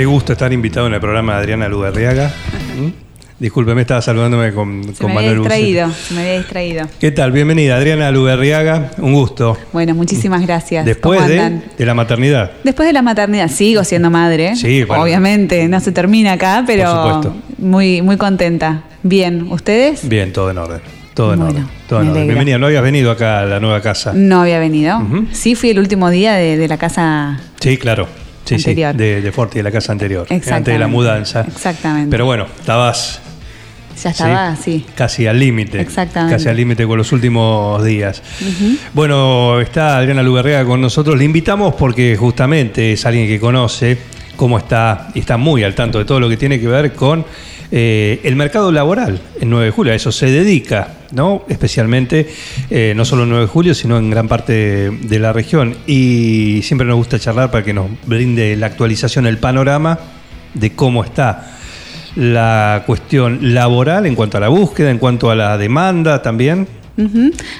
Qué gusto estar invitado en el programa de Adriana Lugarriaga. ¿Mm? Discúlpeme, estaba saludándome con, Se con me había Bucet. distraído, se me había distraído. ¿Qué tal? Bienvenida, Adriana Lugarriaga. Un gusto. Bueno, muchísimas gracias. Después ¿Cómo de, la maternidad. Después de la maternidad, sigo siendo madre. Sí, bueno. Obviamente, no se termina acá, pero muy, muy contenta. Bien, ¿ustedes? Bien, todo en orden. Todo en Bueno, orden. Todo en me orden. alegro. Bienvenida, no habías venido acá a la nueva casa. No había venido. Sí, fui el último día de, de la casa. Sí, claro. Sí, Anterior. sí, de, de Forti, de la casa anterior. Antes de la mudanza. Exactamente. Pero bueno, estabas Ya estaba, sí. casi al límite. Exactamente. Casi al límite con los últimos días. Bueno, está Adriana Luberrea con nosotros. Le invitamos porque justamente es alguien que conoce cómo está y está muy al tanto de todo lo que tiene que ver con eh, el mercado laboral en 9 de julio. A eso se dedica, ¿no? Especialmente, eh, no solo en 9 de julio, sino en gran parte de, de la región. Y siempre nos gusta charlar para que nos brinde la actualización, el panorama de cómo está la cuestión laboral en cuanto a la búsqueda, en cuanto a la demanda también.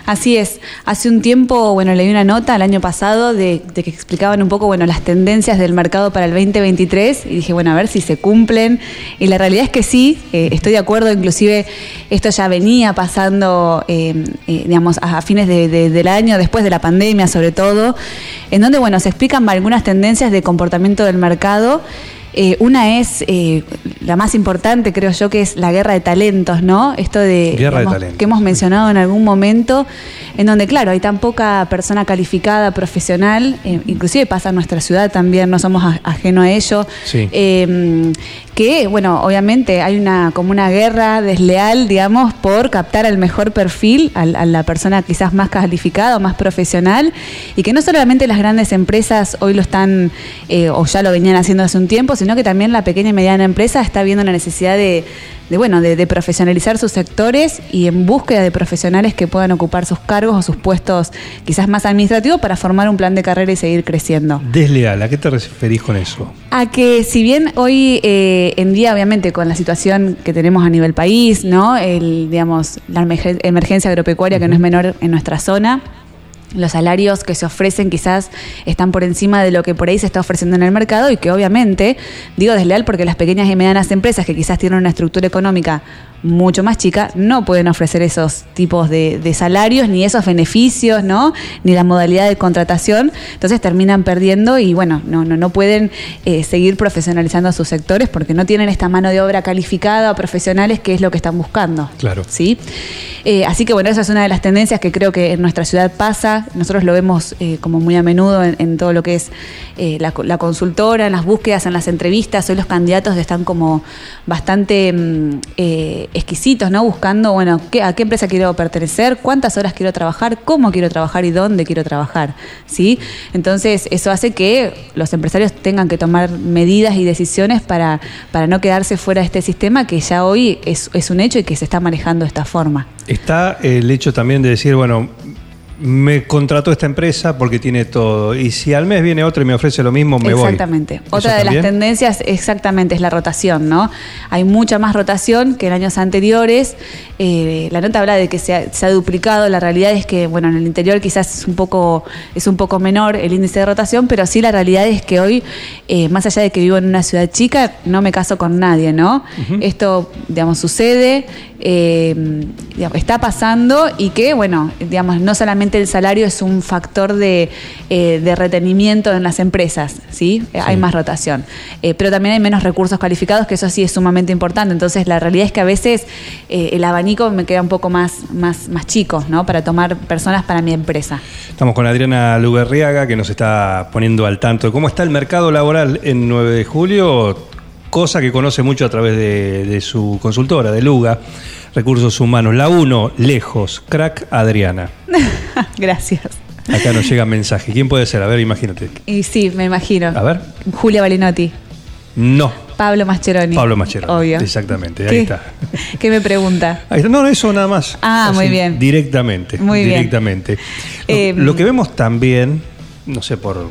Así es. Hace un tiempo, bueno, leí una nota el año pasado de, que explicaban un poco, bueno, las tendencias del mercado para el 2023 y dije, bueno, a ver si se cumplen. Y la realidad es que sí, eh, estoy de acuerdo, inclusive esto ya venía pasando, eh, eh, digamos, a, fines de- de- del año, después de la pandemia sobre todo, en donde, bueno, se explican algunas tendencias de comportamiento del mercado. Eh, una es eh, la más importante, creo yo, que es la guerra de talentos, ¿no? Esto de, Guerra de talentos. que hemos mencionado en algún momento, en donde, claro, hay tan poca persona calificada, profesional, eh, inclusive pasa en nuestra ciudad también, no somos a- ajeno a ello, Sí. Que, bueno, obviamente hay una como una guerra desleal, digamos, por captar al mejor perfil, a, la persona quizás más calificada o más profesional, y que no solamente las grandes empresas hoy lo están, eh, o ya lo venían haciendo hace un tiempo, sino que también la pequeña y mediana empresa está viendo la necesidad de, de, bueno, de, de profesionalizar sus sectores y en búsqueda de profesionales que puedan ocupar sus cargos o sus puestos quizás más administrativos para formar un plan de carrera y seguir creciendo. Desleal, ¿a qué te referís con eso? A que si bien hoy eh, en día, obviamente, con la situación que tenemos a nivel país, ¿no? El, digamos, la emergen- emergencia agropecuaria que no es menor en nuestra zona. Los salarios que se ofrecen quizás están por encima de lo que por ahí se está ofreciendo en el mercado y que obviamente, digo desleal porque las pequeñas y medianas empresas que quizás tienen una estructura económica mucho más chica no pueden ofrecer esos tipos de, de salarios ni esos beneficios, ¿no? Ni la modalidad de contratación. Entonces terminan perdiendo y bueno, no, no, no pueden eh, seguir profesionalizando sus sectores porque no tienen esta mano de obra calificada o profesionales que es lo que están buscando. Claro. ¿sí? Eh, así que bueno, esa es una de las tendencias que creo que en nuestra ciudad pasa. Nosotros lo vemos eh, como muy a menudo en, en todo lo que es la, la consultora, en las búsquedas, en las entrevistas. Hoy los candidatos están como bastante mm, exquisitos, ¿no? Buscando, bueno, ¿qué- a qué empresa quiero pertenecer, cuántas horas quiero trabajar, cómo quiero trabajar y dónde quiero trabajar, ¿sí? Entonces, eso hace que los empresarios tengan que tomar medidas y decisiones para, para no quedarse fuera de este sistema que ya hoy es, es un hecho y que se está manejando de esta forma. Está el hecho también de decir, bueno, me contrató esta empresa porque tiene todo. Y si al mes viene otro y me ofrece lo mismo, me voy. Exactamente. ¿Eso Otra de las tendencias exactamente es la rotación, ¿no? Hay mucha más rotación que en años anteriores. Eh, la nota habla de que se ha, se ha duplicado. La realidad es que, bueno, en el interior quizás es un poco es un poco menor el índice de rotación, pero sí la realidad es que hoy, eh, más allá de que vivo en una ciudad chica, no me caso con nadie, ¿no? Esto, digamos, sucede, eh, está pasando y que, bueno, digamos, no solamente el salario es un factor de, eh, de retenimiento en las empresas, ¿sí? Eh, Hay más rotación. Eh, pero también hay menos recursos calificados, que eso sí es sumamente importante. Entonces, la realidad es que a veces el abanico me queda un poco más, más, más chico, ¿no? Para tomar personas para mi empresa. Estamos con Adriana Luberriaga, que nos está poniendo al tanto de cómo está el mercado laboral en 9 de julio, cosa que conoce mucho a través de, de su consultora, de Luga, Recursos Humanos. La 1, lejos, crack Adriana. Gracias. Acá nos llega mensaje. ¿Quién puede ser? A ver, imagínate. Y sí, me imagino. A ver. Julia Balinotti. No. Pablo Mascheroni. Pablo Machero. Obvio. Exactamente, ahí ¿Qué? está. ¿Qué me pregunta? Ahí está. No, eso nada más. Ah, muy bien. Directamente. Muy bien. directamente. Lo, Eh, lo que vemos también, no sé, por,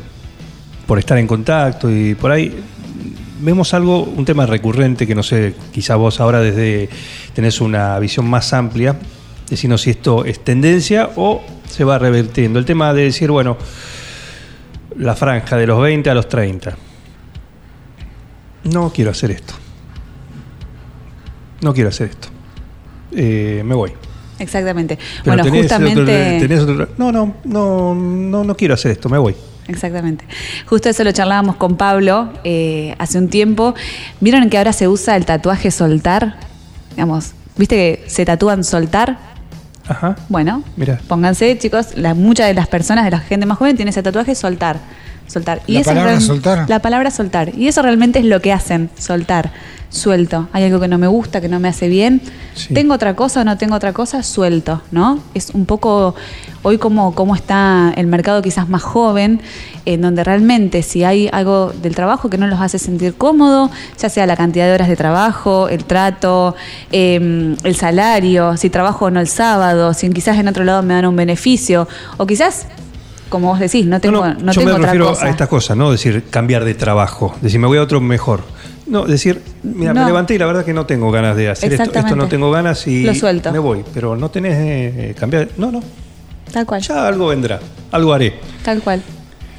por estar en contacto y por ahí, vemos algo, un tema recurrente que no sé, quizá vos ahora desde tenés una visión más amplia, decirnos si esto es tendencia o se va revertiendo. El tema de decir, bueno, la franja de los 20 a los 30. No quiero hacer esto. No quiero hacer esto. Eh, me voy. Exactamente. Pero bueno, tenés justamente. otro- tenés otro- no, no, no, no, no quiero hacer esto, me voy. Exactamente. Justo eso lo charlábamos con Pablo eh, hace un tiempo. ¿Vieron que ahora se usa el tatuaje soltar? Digamos, ¿viste que se tatúan soltar? Ajá. Bueno, Mira. pónganse, chicos, la, muchas de las personas, de la gente más joven, tiene ese tatuaje soltar. Soltar. ¿La eso palabra soltar? La palabra soltar. Y eso realmente es lo que hacen, soltar. Suelto. Hay algo que no me gusta, que no me hace bien. Sí. Tengo otra cosa o no tengo otra cosa, suelto, ¿no? Es un poco hoy como, como está el mercado quizás más joven, en donde realmente si hay algo del trabajo que no los hace sentir cómodo, ya sea la cantidad de horas de trabajo, el trato, eh, el salario, si trabajo o no el sábado, si quizás en otro lado me dan un beneficio, o quizás, como vos decís, no tengo, No, no, no, yo tengo me otra refiero cosa. a estas cosas, ¿no? Decir, cambiar de trabajo. Decir, me voy a otro mejor. No, decir, mira, me levanté y la verdad que no tengo ganas de hacer esto. Esto no tengo ganas y Lo suelto. me voy. Pero no tenés eh, cambiar. No, no. Tal cual, Ya algo vendrá. Algo haré. tal cual.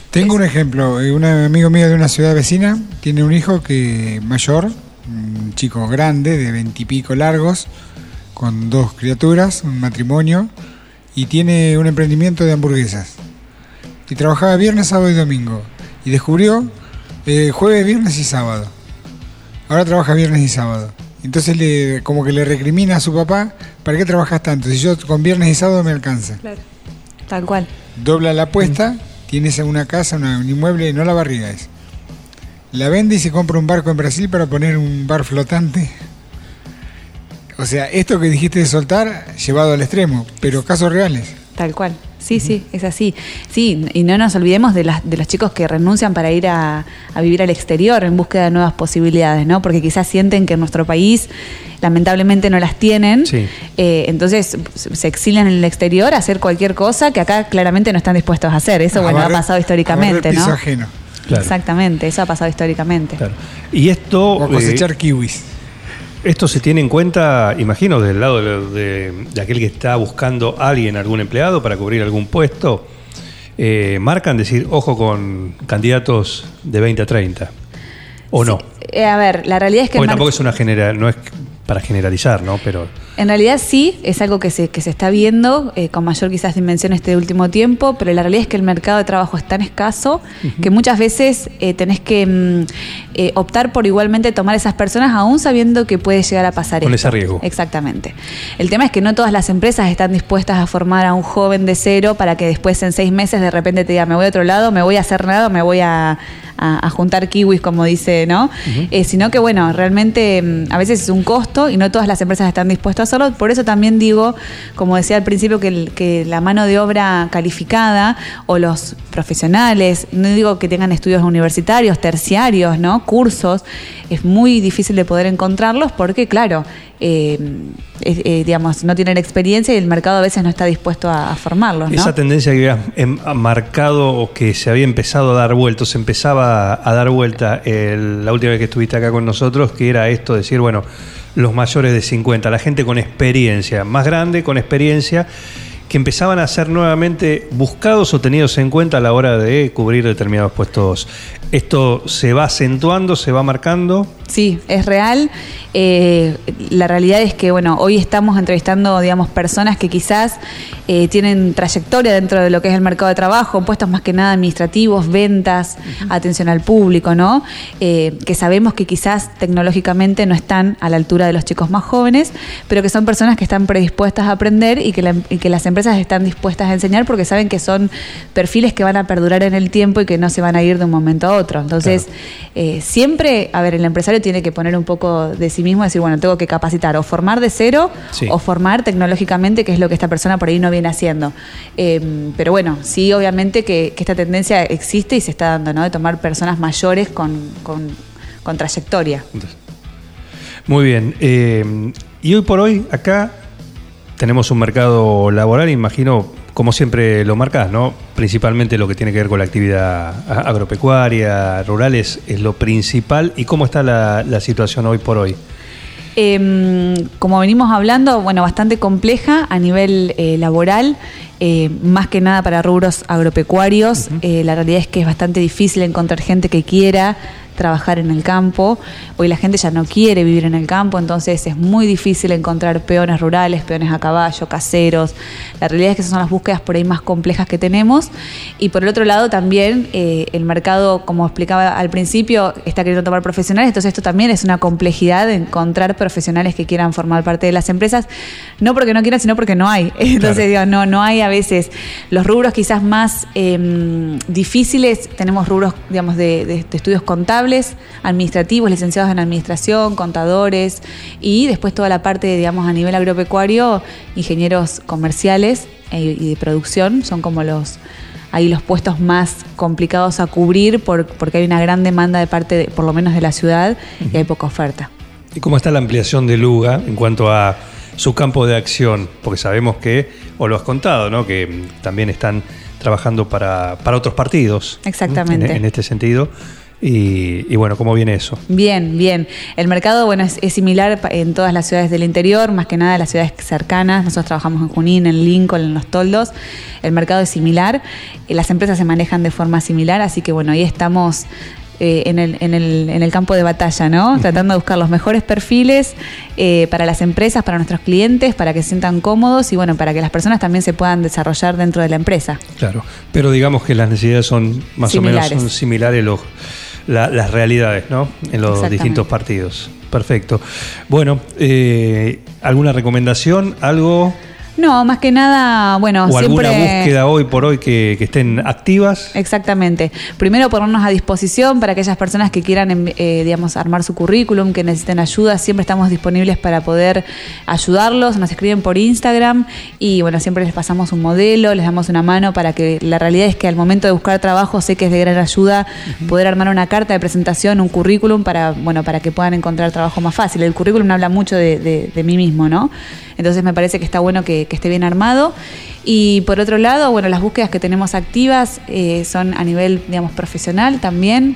Tengo un ejemplo. eh, Un amigo mío de una ciudad vecina tiene un hijo que mayor, un chico grande, de veintipico largos, con dos criaturas, un matrimonio, y tiene un emprendimiento de hamburguesas. Y trabajaba viernes, sábado y domingo. Y descubrió eh, jueves, viernes y sábado. Ahora trabaja viernes y sábado. Entonces le, como que le recrimina a su papá, ¿para qué trabajas tanto? Si yo con viernes y sábado me alcanza. Tal cual. dobla la apuesta, tienes una casa, una- un inmueble, no la barriga es. La vende y se compra un barco en Brasil para poner un bar flotante. O sea, esto que dijiste de soltar, llevado al extremo, pero casos reales. Tal cual. Sí, sí, es así. Sí, y no nos olvidemos de, las, de los chicos que renuncian para ir a, a vivir al exterior en búsqueda de nuevas posibilidades, ¿no? Porque quizás sienten que en nuestro país lamentablemente no las tienen. Sí. Eh, entonces se exilian en el exterior a hacer cualquier cosa que acá claramente no están dispuestos a hacer. Eso, A bueno, barrer- ha pasado a históricamente, barrer piso ¿no? ajeno. Claro. Exactamente, eso ha pasado históricamente. Claro. Y esto. O a eh, cosechar kiwis. Esto se tiene en cuenta, imagino, del lado de, de- de aquel que está buscando a alguien, algún empleado para cubrir algún puesto. eh, marcan decir, ojo con candidatos de 20 a 30. ¿O no? Eh, a ver, la realidad es que... Porque tampoco es una general, no es para generalizar, ¿no? Pero En realidad sí, es algo que se, que se está viendo eh, con mayor quizás dimensión este último tiempo, pero la realidad es que el mercado de trabajo es tan escaso que muchas veces eh, tenés que mm, eh, optar por igualmente tomar esas personas aún sabiendo que puede llegar a pasar Con esto. ese riesgo. Exactamente. El tema es que no todas las empresas están dispuestas a formar a un joven de cero para que después en seis meses de repente te diga me voy a otro lado, me voy a hacer nada, me voy a, a- a juntar kiwis como dice, ¿no? Eh, sino que bueno, realmente mm, a veces es un costo y no todas las empresas están dispuestas a hacerlo. Por eso también digo, como decía al principio, que, que la mano de obra calificada o los profesionales, no digo que tengan estudios universitarios, terciarios, ¿no? Cursos, es muy difícil de poder encontrarlos porque, claro, eh, eh, digamos, no tienen experiencia y el mercado a veces no está dispuesto a, formarlos, esa tendencia que había em- marcado o que se había empezado a dar vuelta, se empezaba a dar vuelta el- la última vez que estuviste acá con nosotros, que era esto, decir, bueno, los mayores de 50, la gente con experiencia, más grande, con experiencia, que empezaban a ser nuevamente buscados o tenidos en cuenta a la hora de cubrir determinados puestos. ¿Esto se va acentuando, se va marcando? Sí, es real. Eh, la realidad es que, bueno, hoy estamos entrevistando, digamos, personas que quizás eh, tienen trayectoria dentro de lo que es el mercado de trabajo, puestos más que nada administrativos, ventas, atención al público, ¿no? Eh, que sabemos que quizás tecnológicamente no están a la altura de los chicos más jóvenes, pero que son personas que están predispuestas a aprender y que, y que las empresas están dispuestas a enseñar porque saben que son perfiles que van a perdurar en el tiempo y que no se van a ir de un momento a otro. Entonces, siempre, a ver, el empresario tiene que poner un poco de sí mismo y decir, bueno, tengo que capacitar o formar de cero o formar tecnológicamente, que es lo que esta persona por ahí no viene haciendo. Em, pero bueno, sí, obviamente que, esta tendencia existe y se está dando, ¿no? De tomar personas mayores con, con, trayectoria. Muy bien. Em, y hoy por hoy, acá tenemos un mercado laboral, imagino, como siempre lo marcas, ¿no? Principalmente lo que tiene que ver con la actividad agropecuaria, rurales, es lo principal. ¿Y cómo está la, situación hoy por hoy? Em, como venimos hablando, bueno, bastante compleja a nivel eh, laboral, eh, más que nada para rubros agropecuarios. Eh, la realidad es que es bastante difícil encontrar gente que quiera trabajar en el campo. Hoy la gente ya no quiere vivir en el campo, entonces es muy difícil encontrar peones rurales, peones a caballo, caseros. La realidad es que esas son las búsquedas por ahí más complejas que tenemos. Y por el otro lado también eh, el mercado, como explicaba al principio, está queriendo tomar profesionales, entonces esto también es una complejidad de encontrar profesionales que quieran formar parte de las empresas, no porque no quieran, sino porque no hay. Entonces digo, no, no hay a veces los rubros quizás más em, difíciles, tenemos rubros, digamos, de estudios contables, administrativos, licenciados en administración, contadores y después toda la parte, digamos, a nivel agropecuario, ingenieros comerciales eh, y de producción, son como los ahí los puestos más complicados a cubrir porque hay una gran demanda de parte, por lo menos de la ciudad, y hay poca oferta. ¿Y cómo está la ampliación de Luga en cuanto a su campo de acción? Porque sabemos que, o lo has contado, ¿no? que también están trabajando para, otros partidos. Exactamente. en este sentido. Y, bueno, ¿cómo viene eso? Bien, bien. El mercado, bueno, es, similar en todas las ciudades del interior, más que nada las ciudades cercanas. Nosotros trabajamos en Junín, en Lincoln, en Los Toldos. El mercado es similar. Eh, las empresas se manejan de forma similar, así que bueno, ahí estamos eh, en, el, en, el, en, el, campo de batalla, ¿no? Tratando de buscar los mejores perfiles eh, para las empresas, para nuestros clientes, para que se sientan cómodos y bueno, para que las personas también se puedan desarrollar dentro de la empresa. Claro, pero digamos que las necesidades son más o menos son similares los las realidades ¿no? en los distintos partidos. Perfecto. Bueno, eh, ¿alguna recomendación? ¿Algo? No, más que nada, bueno, o alguna búsqueda hoy por hoy que, estén activas. Exactamente. Primero ponernos a disposición para aquellas personas que quieran, em, eh, digamos, armar su currículum, que necesiten ayuda. Siempre estamos disponibles para poder ayudarlos. Nos escriben por Instagram y bueno, siempre les pasamos un modelo, les damos una mano para que la realidad es que al momento de buscar trabajo sé que es de gran ayuda poder armar una carta de presentación, un currículum para, bueno, para que puedan encontrar trabajo más fácil. El currículum habla mucho de, de mí mismo, ¿no? Entonces me parece que está bueno que, esté bien armado. Y por otro lado, bueno, las búsquedas que tenemos activas eh, son a nivel, digamos, profesional también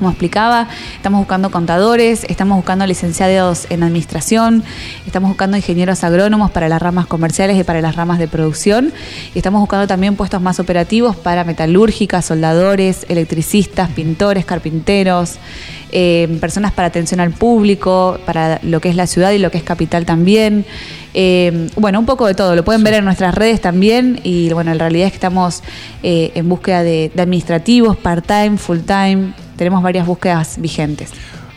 como explicaba, estamos buscando contadores, estamos buscando licenciados en administración, estamos buscando ingenieros agrónomos para las ramas comerciales y para las ramas de producción, y estamos buscando también puestos más operativos para metalúrgicas, soldadores, electricistas, pintores, carpinteros, eh, personas para atención al público, para lo que es la ciudad y lo que es capital también. Eh, bueno, un poco de todo, lo pueden ver en nuestras redes también y bueno, en realidad es que estamos eh, en búsqueda de, de administrativos, part-time, full-time, tenemos varias búsquedas vigentes.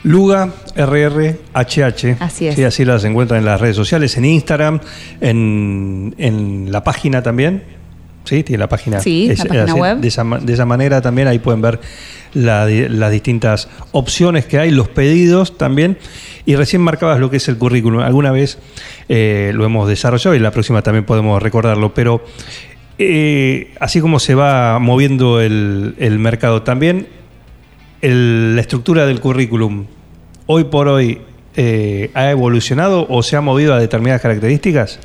Luga RRHH. Así es. Sí, así las encuentran en las redes sociales, en Instagram, en, la página también. Sí, tiene la página, sí, la página web. De esa, manera también ahí pueden ver las distintas opciones que hay, los pedidos también. Y recién marcabas lo que es el currículum. Alguna vez eh, lo hemos desarrollado y la próxima también podemos recordarlo, pero eh, así como se va moviendo el, el mercado también, la estructura del currículum hoy por hoy eh, ha evolucionado o se ha movido a determinadas características?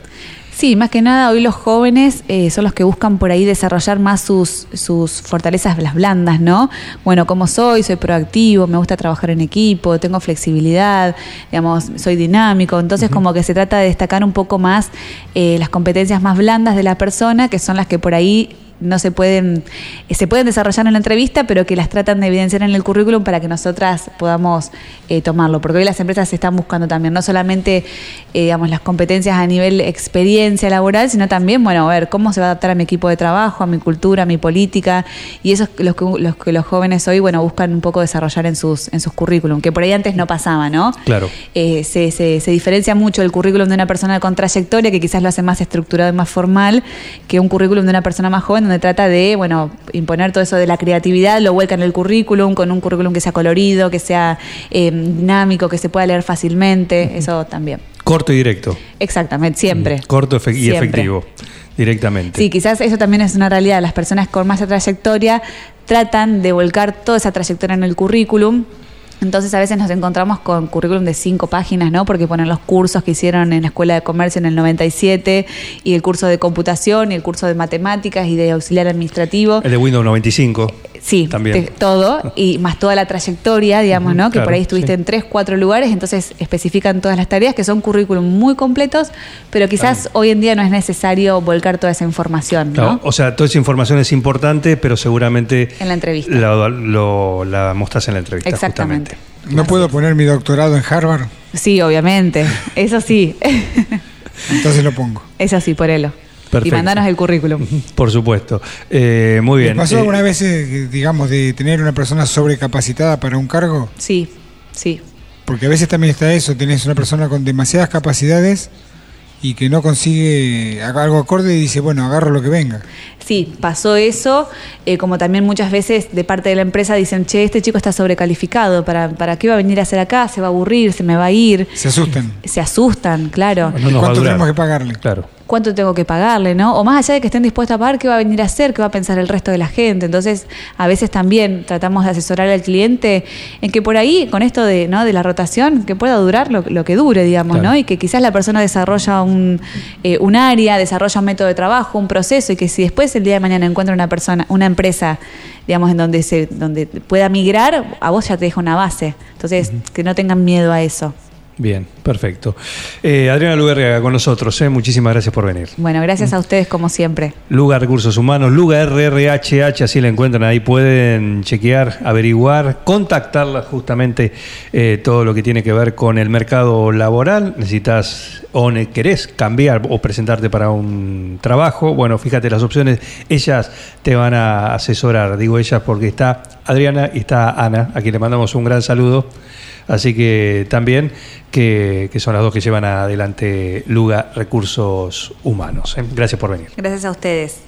Sí, más que nada hoy los jóvenes eh, son los que buscan por ahí desarrollar más sus, sus fortalezas las blandas, ¿no? Bueno, como soy, soy proactivo, me gusta trabajar en equipo, tengo flexibilidad, digamos, soy dinámico, entonces como que se trata de destacar un poco más eh, las competencias más blandas de la persona, que son las que por ahí no se pueden, eh, se pueden desarrollar en la entrevista, pero que las tratan de evidenciar en el currículum para que nosotras podamos eh, tomarlo. Porque hoy las empresas se están buscando también, no solamente eh, digamos, las competencias a nivel experiencia laboral, sino también, bueno, a ver, cómo se va a adaptar a mi equipo de trabajo, a mi cultura, a mi política. Y eso es lo que los, que los jóvenes hoy, bueno, buscan un poco desarrollar en sus, en sus currículum, que por ahí antes no pasaba, ¿no? Claro. se, se, se diferencia mucho el currículum de una persona con trayectoria, que quizás lo hace más estructurado y más formal, que un currículum de una persona más joven donde trata de, bueno, imponer todo eso de la creatividad, lo vuelca en el currículum, con un currículum que sea colorido, que sea eh, dinámico, que se pueda leer fácilmente, eso también. Corto y directo. Exactamente, siempre. Corto y efectivo, directamente. Sí, quizás eso también es una realidad. Las personas con más trayectoria tratan de volcar toda esa trayectoria en el currículum entonces a veces nos encontramos con currículum de cinco páginas, ¿no? Porque ponen los cursos que hicieron en la Escuela de Comercio en el 97 y el curso de computación y el curso de matemáticas y de auxiliar administrativo. El de Windows 95. Sí, también. todo y más toda la trayectoria, digamos, ¿no? Que por ahí estuviste en tres, cuatro lugares, entonces especifican todas las tareas que son currículum muy completos, pero quizás hoy en día no es necesario volcar toda esa información, ¿no? O sea, toda esa información es importante, pero seguramente en la entrevista lo, la mostras en la entrevista. Exactamente. ¿No puedo poner mi doctorado en Harvard? Sí, obviamente. Eso sí. Entonces lo pongo. Eso sí, por Y mandanos el currículum. Por supuesto. Eh, muy bien. pasó eh, alguna vez, eh, digamos, de tener una persona sobrecapacitada para un cargo? Sí, sí. Porque a veces también está eso, tenés una persona con demasiadas capacidades y que no consigue algo acorde y dice, bueno, agarro lo que venga. Sí, pasó eso, eh, como también muchas veces de parte de la empresa dicen, che, este chico está sobrecalificado, ¿para, ¿para qué va a venir a hacer acá? ¿Se va a aburrir? ¿Se me va a ir? Se asustan. Se asustan, claro. ¿Cuánto tenemos que pagarle? Claro cuánto tengo que pagarle, ¿no? O más allá de que estén dispuestos a pagar, ¿qué va a venir a hacer? ¿Qué va a pensar el resto de la gente? Entonces, a veces también tratamos de asesorar al cliente en que por ahí, con esto de, ¿no? de la rotación, que pueda durar lo, que dure, digamos, ¿no? Y que quizás la persona desarrolla un, eh, un área, desarrolla un método de trabajo, un proceso, y que si después el día de mañana encuentra una persona, una empresa, digamos, en donde se, donde pueda migrar, a vos ya te deja una base. Entonces, que no tengan miedo a eso. Bien, perfecto. Eh, Adriana Lugarriaga con nosotros, eh. muchísimas gracias por venir. Bueno, gracias a ustedes como siempre. Luga Recursos Humanos, Luga RRHH, así la encuentran ahí, pueden chequear, averiguar, contactarla justamente eh, todo lo que tiene que ver con el mercado laboral. Necesitas o querés cambiar o presentarte para un trabajo. Bueno, fíjate las opciones, ellas te van a asesorar, digo ellas porque está Adriana y está Ana, a quien le mandamos un gran saludo. Así que también que, son las dos que llevan adelante Luga Recursos Humanos. ¿eh? Gracias por venir. Gracias a ustedes.